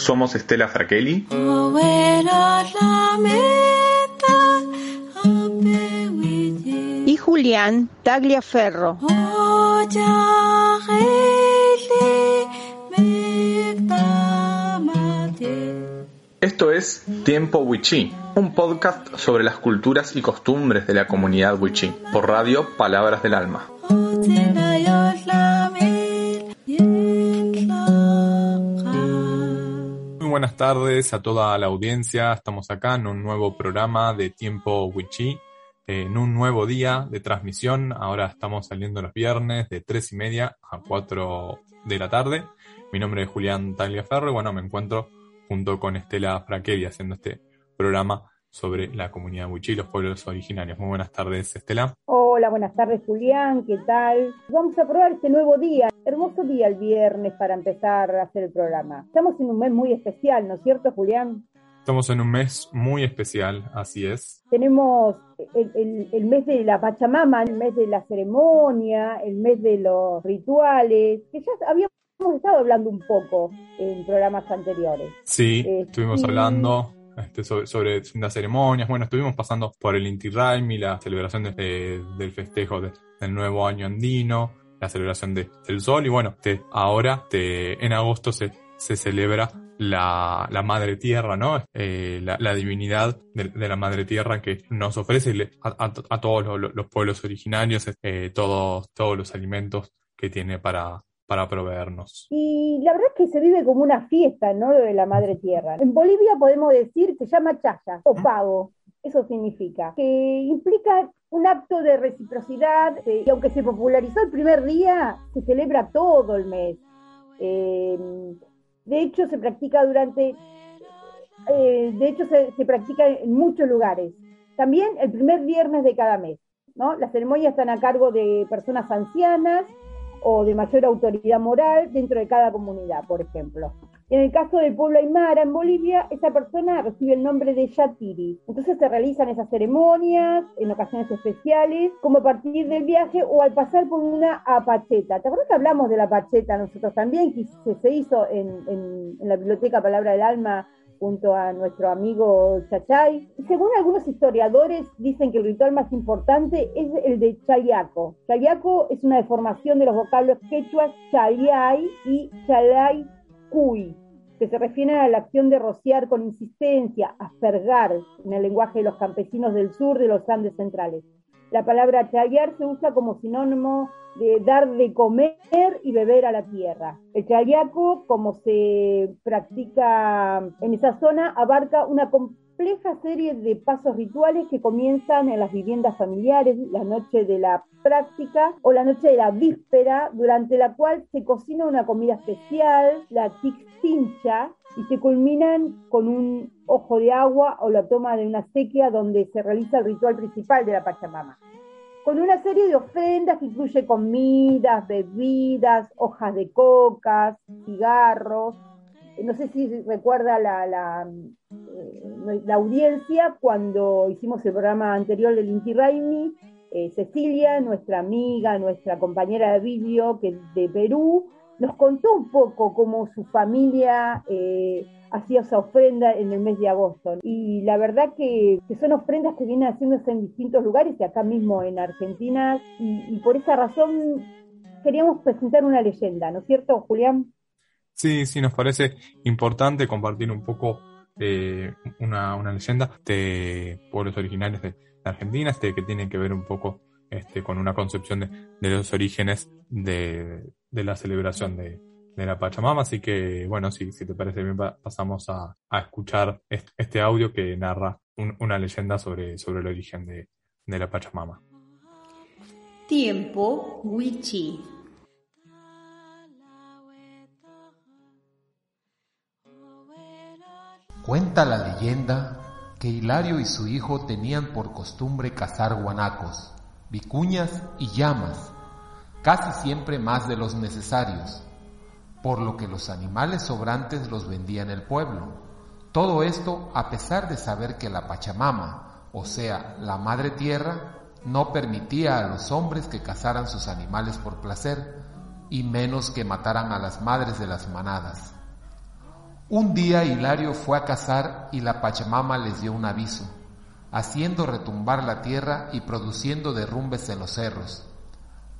Somos Estela Fraquelli y Julián Tagliaferro. Esto es Tiempo Wichí, un podcast sobre las culturas y costumbres de la comunidad Wichí, por radio Palabras del Alma. Buenas tardes a toda la audiencia. Estamos acá en un nuevo programa de Tiempo Wichí, en un nuevo día de transmisión. Ahora estamos saliendo los viernes de 3 y media a 4 de la tarde. Mi nombre es Julián Tagliaferro y bueno, me encuentro junto con Estela Fraquevi haciendo este programa sobre la comunidad Wichí y los pueblos originarios. Muy buenas tardes, Estela. Hola, buenas tardes, Julián. ¿Qué tal? Vamos a probar este nuevo día. Hermoso día el viernes para empezar a hacer el programa. Estamos en un mes muy especial, ¿no es cierto, Julián? Estamos en un mes muy especial, así es. Tenemos el, el, mes de la Pachamama, el mes de la ceremonia, el mes de los rituales, que ya habíamos estado hablando un poco en programas anteriores. Sí, eh, estuvimos hablando este, sobre, las ceremonias, bueno, estuvimos pasando por el Inti Raimi, la celebración del festejo del nuevo año andino, la celebración del sol, y bueno, ahora en agosto se, se celebra la, Madre Tierra, ¿no? Eh, la, divinidad de, la Madre Tierra que nos ofrece a, todos los, pueblos originarios eh, todos, todos los alimentos que tiene para, para proveernos. Y la verdad es que se vive como una fiesta, ¿no? de la madre tierra. En Bolivia podemos decir que se llama chaya o pago. Eso significa que implica un acto de reciprocidad y aunque se popularizó el primer día, se celebra todo el mes. Em, de hecho, se practica durante, eh, de hecho, se, se, practica en muchos lugares. También el primer viernes de cada mes, ¿no? Las ceremonias están a cargo de personas ancianas o de mayor autoridad moral dentro de cada comunidad, por ejemplo. En el caso del pueblo Aymara en Bolivia, esa persona recibe el nombre de Yatiri. Entonces se realizan esas ceremonias en ocasiones especiales, como a partir del viaje o al pasar por una apacheta. ¿Te acuerdas que hablamos de la apacheta nosotros también, que se, hizo en, en la Biblioteca Palabra del Alma junto a nuestro amigo Chachay. Según algunos historiadores, dicen que el ritual más importante es el de Chayaco. Chayaco es una deformación de los vocablos quechuas Chayay y Chalay Cuy, que se refieren a la acción de rociar con insistencia, aspergar, en el lenguaje de los campesinos del sur de los Andes centrales. La palabra chayar se usa como sinónimo de dar de comer y beber a la tierra. El chayaco, como se practica en esa zona, abarca una compleja serie de pasos rituales que comienzan en las viviendas familiares, la noche de la práctica o la noche de la víspera, durante la cual se cocina una comida especial, la tixtincha, y se culminan con un ojo de agua o la toma de una sequía donde se realiza el ritual principal de la Pachamama con una serie de ofrendas que incluye comidas, bebidas, hojas de cocas, cigarros. No sé si recuerda la, la, eh, audiencia cuando hicimos el programa anterior del Inti Raimi, eh, Cecilia, nuestra amiga, nuestra compañera de vídeo de Perú, nos contó un poco cómo su familia eh, hacía esa ofrenda en el mes de agosto. Y la verdad que, son ofrendas que vienen haciéndose en distintos lugares y acá mismo en Argentina. Y, por esa razón queríamos presentar una leyenda, ¿no es cierto, Julián? Sí, sí, nos parece importante compartir un poco eh, una, leyenda de pueblos originarios de, Argentina, este, que tiene que ver un poco este, con una concepción de, los orígenes de, de la celebración de, de la Pachamama, así que bueno, si, si te parece bien pasamos a, escuchar este, audio que narra una leyenda sobre, sobre el origen de la Pachamama. Tiempo Wichi. Cuenta la leyenda que Hilario y su hijo tenían por costumbre cazar guanacos, vicuñas y llamas, casi siempre más de los necesarios por lo que los animales sobrantes los vendía en el pueblo. Todo esto a pesar de saber que la Pachamama, o sea, la Madre Tierra, no permitía a los hombres que cazaran sus animales por placer, y menos que mataran a las madres de las manadas. Un día Hilario fue a cazar y la Pachamama les dio un aviso, haciendo retumbar la tierra y produciendo derrumbes en los cerros.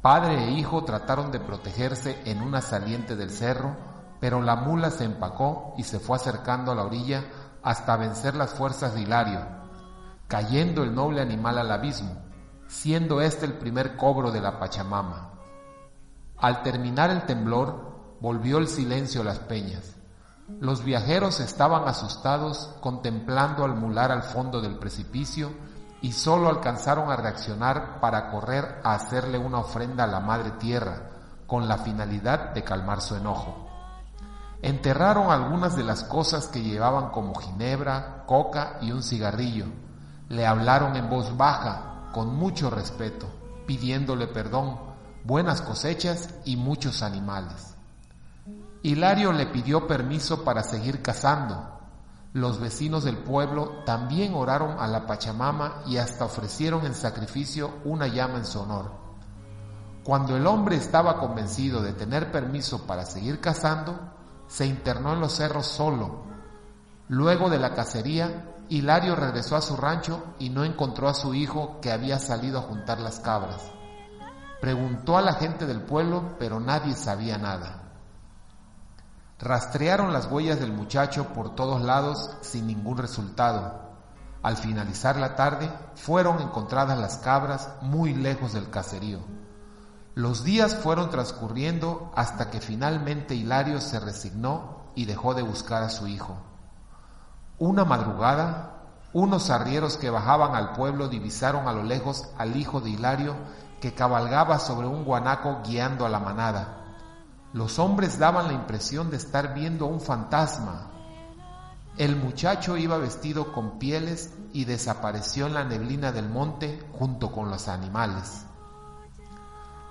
Padre e hijo trataron de protegerse en una saliente del cerro, pero la mula se empacó y se fue acercando a la orilla hasta vencer las fuerzas de Hilario, cayendo el noble animal al abismo, siendo este el primer cobro de la Pachamama. Al terminar el temblor, volvió el silencio a las peñas. Los viajeros estaban asustados contemplando al mular al fondo del precipicio y solo alcanzaron a reaccionar para correr a hacerle una ofrenda a la Madre Tierra con la finalidad de calmar su enojo. Enterraron algunas de las cosas que llevaban como ginebra, coca y un cigarrillo. Le hablaron en voz baja, con mucho respeto, pidiéndole perdón, buenas cosechas y muchos animales. Hilario le pidió permiso para seguir cazando. Los vecinos del pueblo también oraron a la Pachamama y hasta ofrecieron en sacrificio una llama en su honor. Cuando el hombre estaba convencido de tener permiso para seguir cazando, se internó en los cerros solo. Luego de la cacería, Hilario regresó a su rancho y no encontró a su hijo que había salido a juntar las cabras. Preguntó a la gente del pueblo, pero nadie sabía nada. Rastrearon las huellas del muchacho por todos lados sin ningún resultado. Al finalizar la tarde fueron encontradas las cabras muy lejos del caserío. Los días fueron transcurriendo hasta que finalmente Hilario se resignó y dejó de buscar a su hijo. Una madrugada, unos arrieros que bajaban al pueblo divisaron a lo lejos al hijo de Hilario que cabalgaba sobre un guanaco guiando a la manada. Los hombres daban la impresión de estar viendo un fantasma. El muchacho iba vestido con pieles y desapareció en la neblina del monte junto con los animales.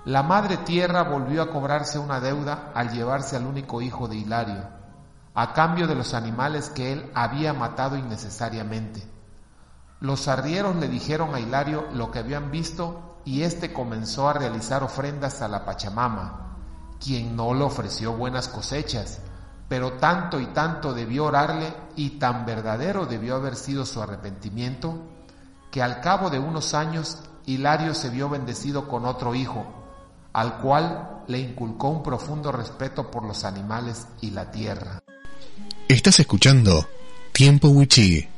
La madre tierra volvió a cobrarse una deuda al llevarse al único hijo de Hilario, a cambio de los animales que él había matado innecesariamente. Los arrieros le dijeron a Hilario lo que habían visto y éste comenzó a realizar ofrendas a la Pachamama, quien no le ofreció buenas cosechas, pero tanto y tanto debió orarle y tan verdadero debió haber sido su arrepentimiento, que al cabo de unos años Hilario se vio bendecido con otro hijo, al cual le inculcó un profundo respeto por los animales y la tierra. Estás escuchando Tiempo Wichí.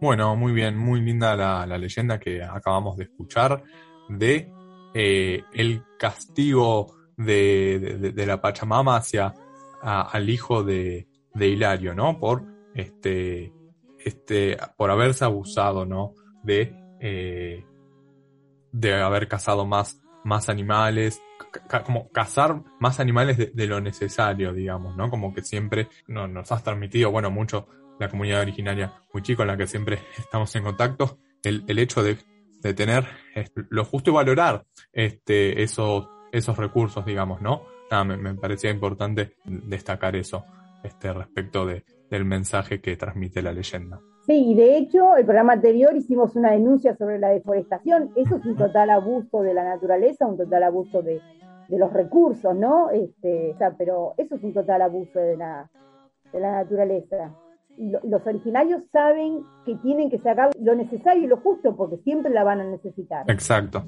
Bueno, muy bien, muy linda la, leyenda que acabamos de escuchar de eh, el castigo de, de, la Pachamama hacia al hijo de, de, Hilario, ¿no? Por este, este, por haberse abusado, ¿no? De, eh, de haber cazado más, más animales, como cazar más animales de, lo necesario, digamos, ¿no? Como que siempre no, nos has transmitido, bueno, mucho la comunidad originaria muy chico en la que siempre estamos en contacto, el, el hecho de, de tener lo justo y valorar este, esos esos recursos, digamos, ¿no? Nada, me, parecía importante destacar eso este, respecto de, del mensaje que transmite la leyenda. Sí, y de hecho, el programa anterior hicimos una denuncia sobre la deforestación. Eso es un total abuso de la naturaleza, un total abuso de, de los recursos, ¿no? Este, o sea, pero eso es un total abuso de la, de la naturaleza. Y los originarios saben que tienen que sacar lo necesario y lo justo porque siempre la van a necesitar. Exacto.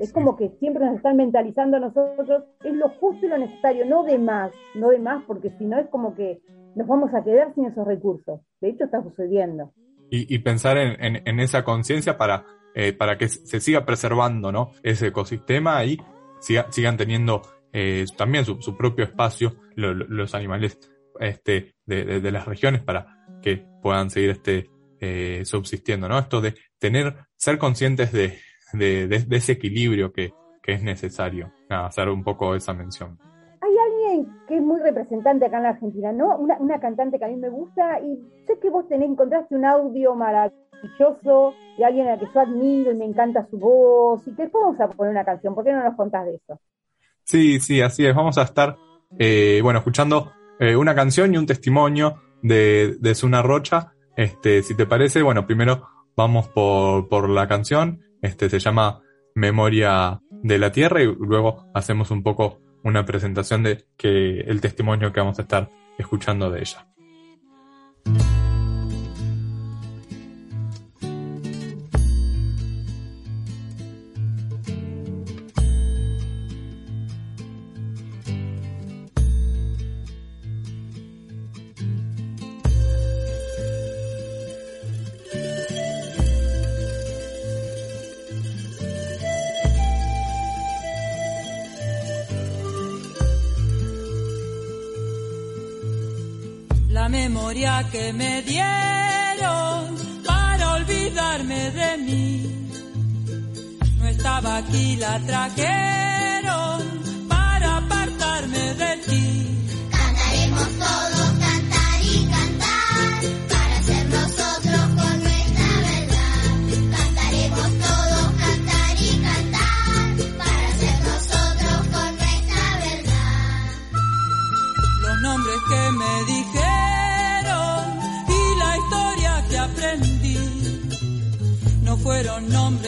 Es, como que siempre nos están mentalizando a nosotros, es lo justo y lo necesario, no de más, no de más, porque si no es como que nos vamos a quedar sin esos recursos. De hecho, está sucediendo. Y, pensar en, esa conciencia para, eh, para que se siga preservando ¿no? ese ecosistema y sigan teniendo eh, también su, propio espacio los animales este, de, las regiones para que puedan seguir este, eh, subsistiendo. ¿no? Esto de tener, ser conscientes de, de, ese equilibrio que, es necesario. hacer un poco esa mención. Hay alguien que es muy representante acá en la Argentina, ¿no? Una, cantante que a mí me gusta y sé que vos tenés, encontraste un audio maravilloso de alguien a la que yo admiro y me encanta su voz y que después vamos a poner una canción. ¿Por qué no nos contás de eso? Sí, sí, así es. Vamos a estar, eh, bueno, escuchando eh, una canción y un testimonio de, de Suna Rocha. Este, si te parece, bueno, primero vamos por, por la canción este se llama Memoria de la Tierra y luego hacemos un poco una presentación de que el testimonio que vamos a estar escuchando de ella. Que me dieron para olvidarme de mí. No estaba aquí, la trajeron para apartarme de ti. Fueron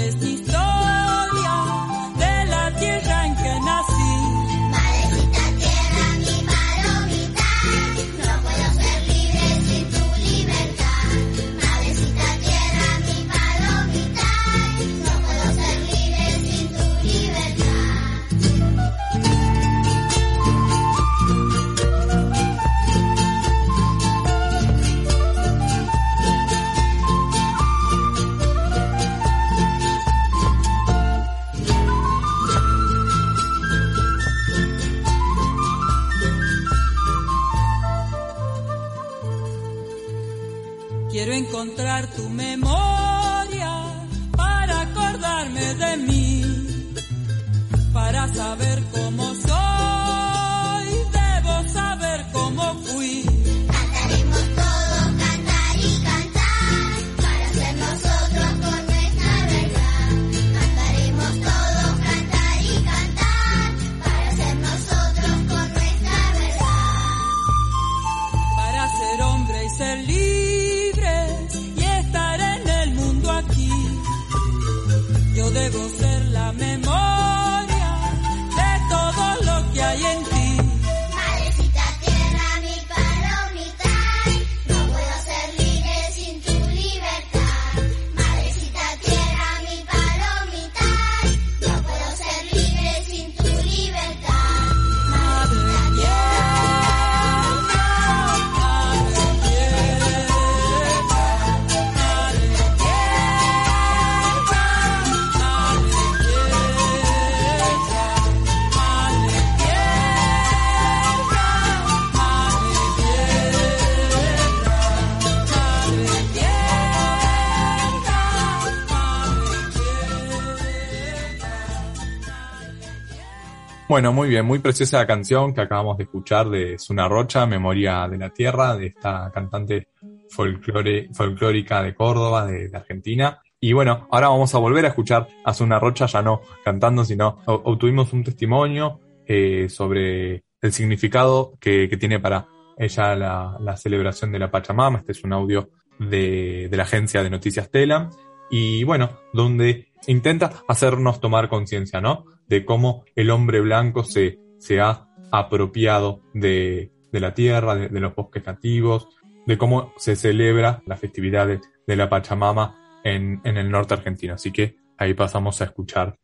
Bueno, muy bien, muy preciosa la canción que acabamos de escuchar de Suna Rocha, Memoria de la Tierra, de esta cantante folclórica de Córdoba, de, Argentina. Y bueno, ahora vamos a volver a escuchar a Suna Rocha, ya no cantando, sino obtuvimos un testimonio eh, sobre el significado que, tiene para ella la, celebración de la Pachamama. Este es un audio de, de la agencia de noticias Tela. Y bueno, donde intenta hacernos tomar conciencia, ¿no? De cómo el hombre blanco se, se ha apropiado de, la tierra, de, los bosques nativos, de cómo se celebra la festividad de, la Pachamama en, el norte argentino. Así que ahí pasamos a escuchar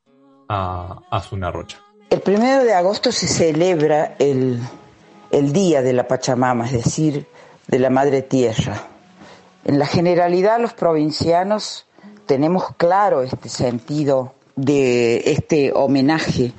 a, a Zuna Rocha. El primero de agosto se celebra el, el Día de la Pachamama, es decir, de la Madre Tierra. En la generalidad los provincianos tenemos claro este sentido de este homenaje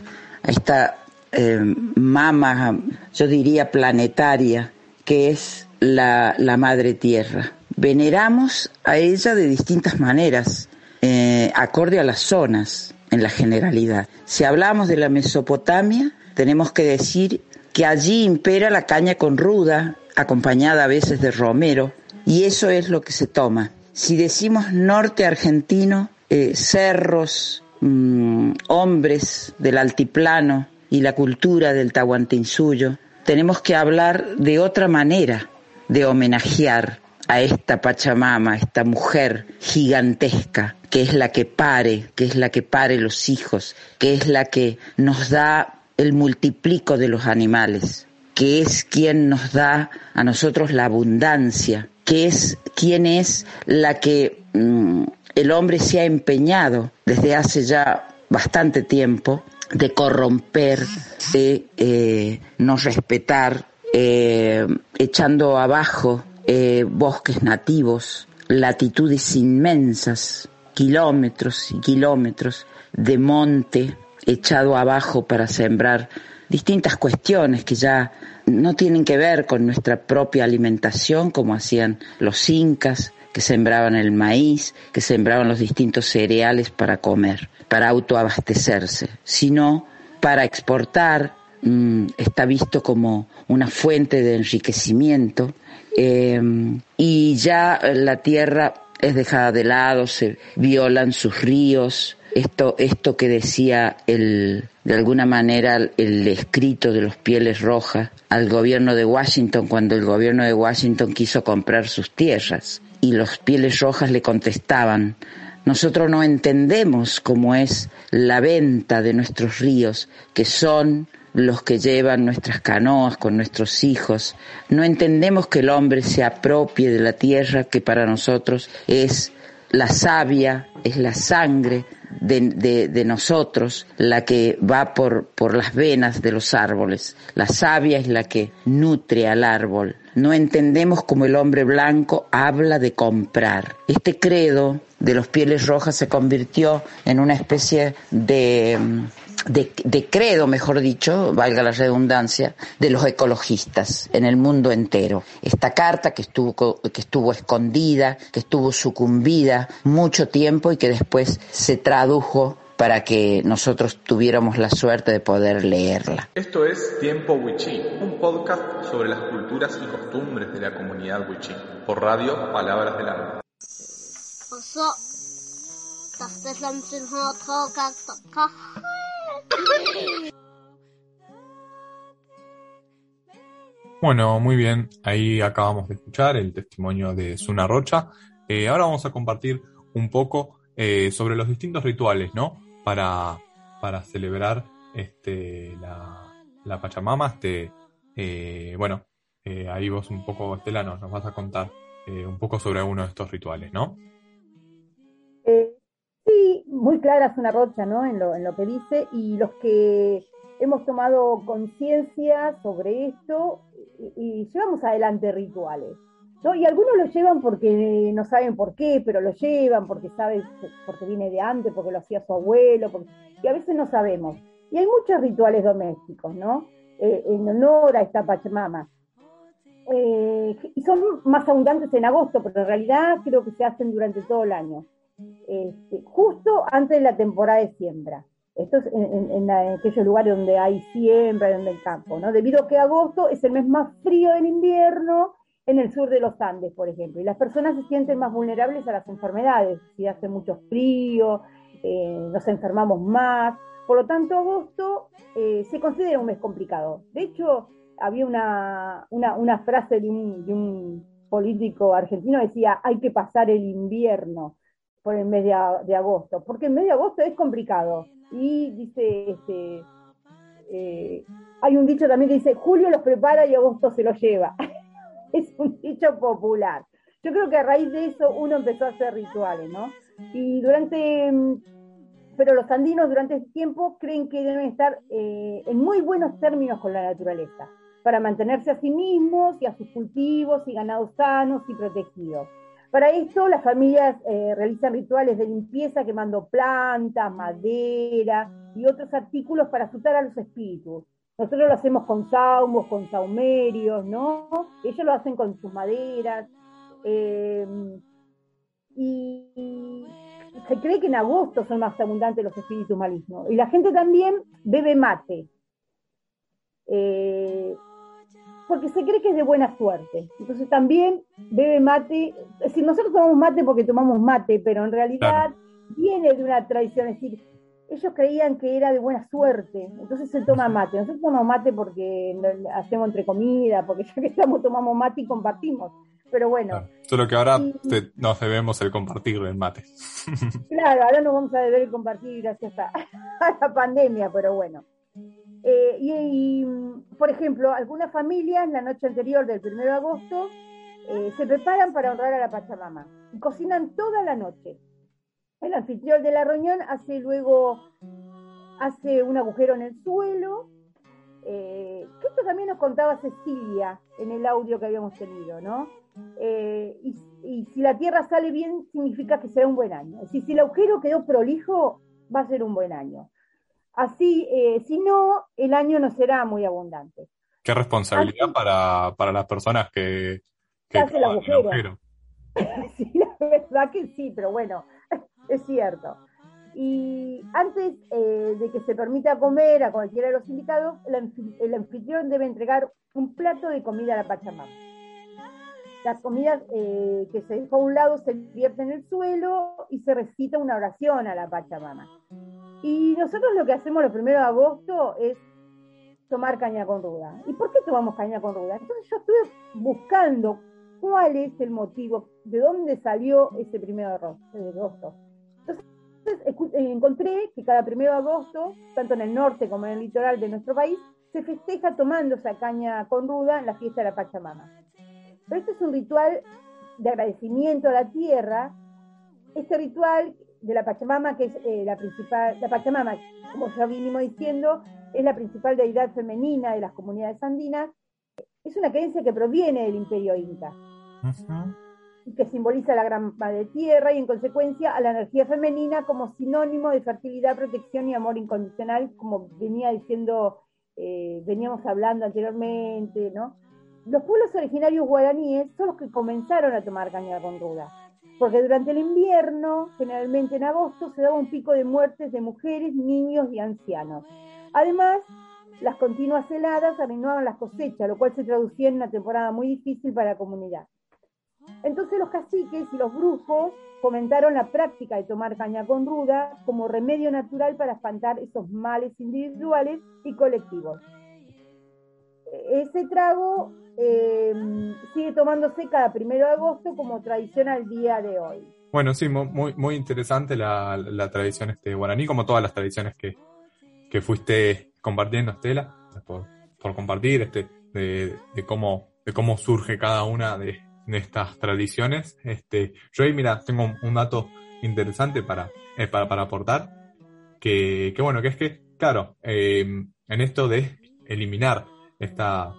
a esta eh, mama, yo diría planetaria, que es la, Madre Tierra. Veneramos a ella de distintas maneras, eh, acorde a las zonas en la generalidad. Si hablamos de la Mesopotamia, tenemos que decir que allí impera la caña con ruda, acompañada a veces de romero, y eso es lo que se toma si decimos norte argentino, eh, cerros, mm, hombres del altiplano y la cultura del Tahuantinsuyo, tenemos que hablar de otra manera de homenajear a esta Pachamama, esta mujer gigantesca, que es la que pare, que es la que pare los hijos, que es la que nos da el multiplico de los animales, que es quien nos da a nosotros la abundancia, que es quien es la que mm, el hombre se ha empeñado desde hace ya bastante tiempo de corromper, de eh, no respetar, eh, echando abajo eh, bosques nativos, latitudes inmensas, kilómetros y kilómetros de monte echado abajo para sembrar distintas cuestiones que ya no tienen que ver con nuestra propia alimentación, como hacían los incas, que sembraban el maíz, que sembraban los distintos cereales para comer, para autoabastecerse, sino para exportar, mm, está visto como una fuente de enriquecimiento, eh, y ya la tierra es dejada de lado, se violan sus ríos, esto, esto que decía el, de alguna manera el escrito de los pieles rojas al gobierno de Washington cuando el gobierno de Washington quiso comprar sus tierras y los pieles rojas le contestaban nosotros no entendemos cómo es la venta de nuestros ríos, que son los que llevan nuestras canoas con nuestros hijos. No entendemos que el hombre se apropie de la tierra que para nosotros es la savia, es la sangre de, de, de, nosotros la que va por, por las venas de los árboles. La savia es la que nutre al árbol. No entendemos cómo el hombre blanco habla de comprar. Este credo de los pieles rojas se convirtió en una especie de de, de, credo, mejor dicho, valga la redundancia, de los ecologistas en el mundo entero. Esta carta que estuvo, que estuvo escondida, que estuvo sucumbida mucho tiempo y que después se tradujo para que nosotros tuviéramos la suerte de poder leerla. Esto es Tiempo Wichí, un podcast sobre las culturas y costumbres de la comunidad Wichí, por radio Palabras del Alma. Bueno, muy bien. Ahí acabamos de escuchar el testimonio de Suna Rocha. Eh, ahora vamos a compartir un poco eh, sobre los distintos rituales, ¿no? Para, para celebrar este, la, la Pachamama. Este, eh, bueno, ahí vos un poco, Estela, nos, nos vas a contar un poco sobre alguno de estos rituales, ¿no? Muy clara Suna Rocha, ¿no? En lo, en lo que dice. Y los que hemos tomado conciencia sobre esto y, llevamos adelante rituales. ¿no? Y algunos lo llevan porque no saben por qué, pero lo llevan porque saben, porque viene de antes, porque lo hacía su abuelo, porque, y a veces no sabemos. Y hay muchos rituales domésticos, ¿no? Eh, en honor a esta Pachamama. Eh, y son más abundantes en agosto, pero en realidad creo que se hacen durante todo el año. Este, justo antes de la temporada de siembra. Esto es en, aquellos lugares donde hay siembra, donde hay campo, ¿no? Debido a que agosto es el mes más frío del invierno en el sur de los Andes, por ejemplo, y las personas se sienten más vulnerables a las enfermedades, si hace mucho frío, eh, nos enfermamos más, por lo tanto agosto eh, se considera un mes complicado. De hecho, había una, una, una frase de un, de un político argentino que decía, hay que pasar el invierno por el mes de, agosto, porque el mes de agosto es complicado y dice, este, eh, hay un dicho también que dice, julio los prepara y agosto se los lleva. es un dicho popular. Yo creo que a raíz de eso uno empezó a hacer rituales, ¿no? Y durante, pero los andinos durante ese tiempo creen que deben estar eh, en muy buenos términos con la naturaleza, para mantenerse a sí mismos y a sus cultivos y ganados sanos y protegidos. Para esto, las familias eh, realizan rituales de limpieza quemando plantas, madera y otros artículos para asustar a los espíritus. Nosotros lo hacemos con saumos, con saumerios, ¿no? Ellos lo hacen con sus maderas. Eh, y se cree que en agosto son más abundantes los espíritus malignos. Y la gente también bebe mate. Eh, porque se cree que es de buena suerte. Entonces también bebe mate, es decir, nosotros tomamos mate porque tomamos mate, pero en realidad claro. viene de una tradición, es decir, ellos creían que era de buena suerte, entonces se toma mate. Nosotros tomamos mate porque hacemos entre comida, porque ya que estamos tomamos mate y compartimos. Pero bueno. Claro. Solo que ahora y, te, nos debemos el compartir el mate. Claro, ahora nos vamos a deber el compartir gracias a, a la pandemia, pero bueno. Eh, y, por ejemplo, algunas familias la noche anterior del 1 de agosto eh, se preparan para honrar a la Pachamama y cocinan toda la noche. El anfitrión de la reunión hace luego hace un agujero en el suelo, eh, que esto también nos contaba Cecilia en el audio que habíamos tenido, ¿no? Y, y, si la tierra sale bien, significa que será un buen año. Decir, si el agujero quedó prolijo, va a ser un buen año. Así, eh, si no, el año no será muy abundante. Qué responsabilidad para, para las personas que, que hace el agujero. Sí, la verdad que sí, pero bueno, es cierto. Y antes eh, de que se permita comer a cualquiera de los invitados, el, el, anfitrión debe entregar un plato de comida a la Pachamama. Las comidas eh, que se dejó a un lado se vierten en el suelo y se recita una oración a la Pachamama. Y nosotros lo que hacemos los primeros de agosto es tomar caña con ruda. ¿Y por qué tomamos caña con ruda? Entonces yo estuve buscando cuál es el motivo, de dónde salió ese primero de agosto. Entonces encontré que cada primero de agosto, tanto en el norte como en el litoral de nuestro país, se festeja tomando esa caña con ruda en la fiesta de la Pachamama. Pero este es un ritual de agradecimiento a la tierra. Este ritual de la Pachamama, que es eh, la principal, la Pachamama, como ya vinimos diciendo, es la principal deidad femenina de las comunidades andinas, es una creencia que proviene del imperio inca. Uh -huh que simboliza la gran madre tierra y en consecuencia a la energía femenina como sinónimo de fertilidad, protección y amor incondicional, como venía diciendo, eh, veníamos hablando anteriormente, ¿no? Los pueblos originarios guaraníes son los que comenzaron a tomar caña con ruda, porque durante el invierno, generalmente en agosto, se daba un pico de muertes de mujeres, niños y ancianos. Además, las continuas heladas arruinaban las cosechas, lo cual se traducía en una temporada muy difícil para la comunidad. Entonces los caciques y los brujos fomentaron la práctica de tomar caña con ruda como remedio natural para espantar esos males individuales y colectivos. Ese trago eh, sigue tomándose cada primero de agosto como tradición al día de hoy. Bueno, sí, muy, muy interesante la, la tradición este guaraní, como todas las tradiciones que, que fuiste compartiendo, Estela, por, por compartir este, de, de, cómo, de cómo surge cada una de, de estas tradiciones. Este, yo ahí, mira, tengo un, dato interesante para, eh, para, para, aportar, que, que, bueno, que es que, claro, eh, en esto de eliminar esta,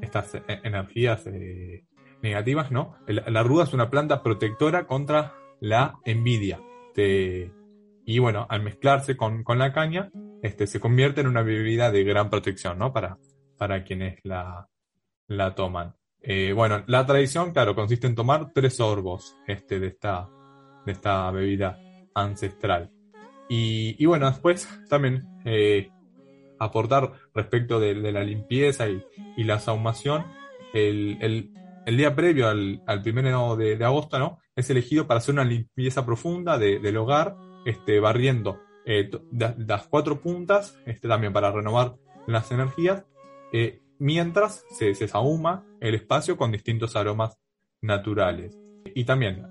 estas energías eh, negativas, ¿no? La, ruda es una planta protectora contra la envidia. Y bueno, al mezclarse con, con, la caña, este, se convierte en una bebida de gran protección, ¿no? Para, para quienes la, la toman. Eh, bueno, la tradición, claro, consiste en tomar tres sorbos este, de, esta, de esta bebida ancestral. Y, y bueno, después también eh, aportar respecto de, de, la limpieza y, y la saumación, el, día previo al, al primero de, agosto, ¿no? Es elegido para hacer una limpieza profunda de, del hogar, este, barriendo eh, las cuatro puntas, este, también para renovar las energías, eh, mientras se, se el espacio con distintos aromas naturales. Y también,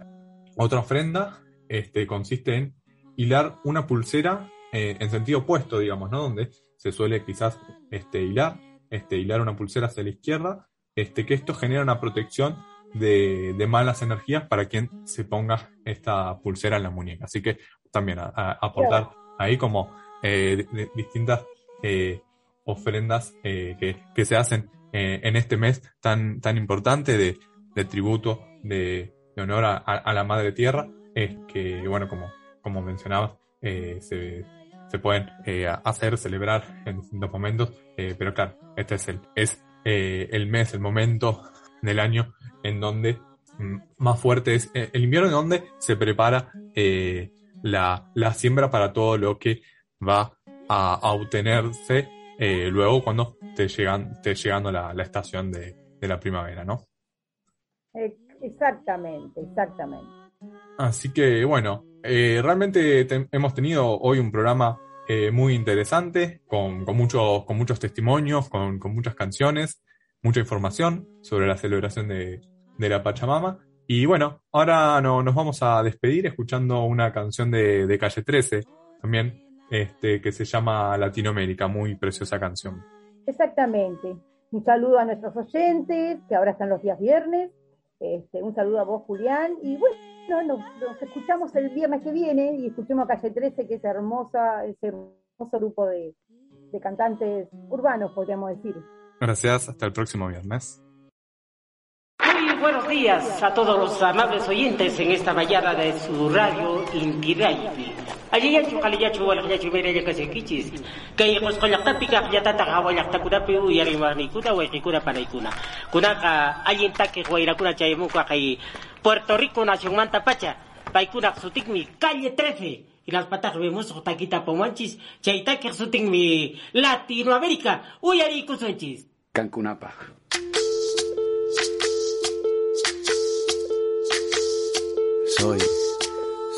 otra ofrenda este, consiste en hilar una pulsera eh, en sentido opuesto, digamos, ¿no? Donde se suele quizás este, hilar, este, hilar una pulsera hacia la izquierda, este, que esto genera una protección de, de malas energías para quien se ponga esta pulsera en la muñeca. Así que también a, a aportar ahí como eh, de, de distintas eh, ofrendas eh, que, que, se hacen eh, en este mes tan, tan importante de, tributo, de, de honor a, a, la Madre Tierra, es que, bueno, como, como mencionabas, eh, se, se, pueden hacer, celebrar en distintos momentos, pero claro, este es el, es, el mes, el momento del año en donde mm, más fuerte es el invierno, en donde se prepara la, la siembra para todo lo que va a, a obtenerse eh, luego cuando esté, llegan, esté llegando la, la estación de, de, la primavera, ¿no? Exactamente, exactamente. Así que bueno, eh, realmente te, hemos tenido hoy un programa eh, muy interesante, con, muchos, testimonios, con, muchas canciones, mucha información sobre la celebración de, la Pachamama. Y bueno, ahora no, nos vamos a despedir escuchando una canción de, de Calle 13, también este, que se llama Latinoamérica, muy preciosa canción. Exactamente. Un saludo a nuestros oyentes, que ahora están los días viernes. Este, un saludo a vos, Julián. Y bueno, nos, nos escuchamos el viernes que viene y escuchemos a Calle 13, que es hermosa, ese hermoso grupo de, de cantantes urbanos, podríamos decir. Gracias, hasta el próximo viernes. Muy buenos días a todos los amables oyentes en esta mañana de su radio Inti Raymi. Aliyachu kaliyachu walayachu mereya kasekichis. Kay qusqallaqta pikaq yatata qawallaqtakunapi uyariwarniykuna wayqikuna panaykuna. Kunaqa allin takiq wayrakuna chaymuqa kay Puerto Rico nacionmanta pacha. Sutikmi calle 13. Y las patas vemos taquita pomanchis. Chay takiq sutikmi Latinoamérica. Uyariykusunchis. Soy,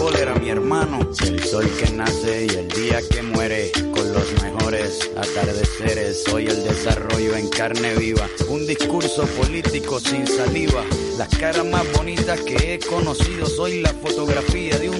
cólera, mi hermano, el sol que nace y el día que muere, con los mejores atardeceres, soy el desarrollo en carne viva, un discurso político sin saliva, las caras más bonitas que he conocido, soy la fotografía de un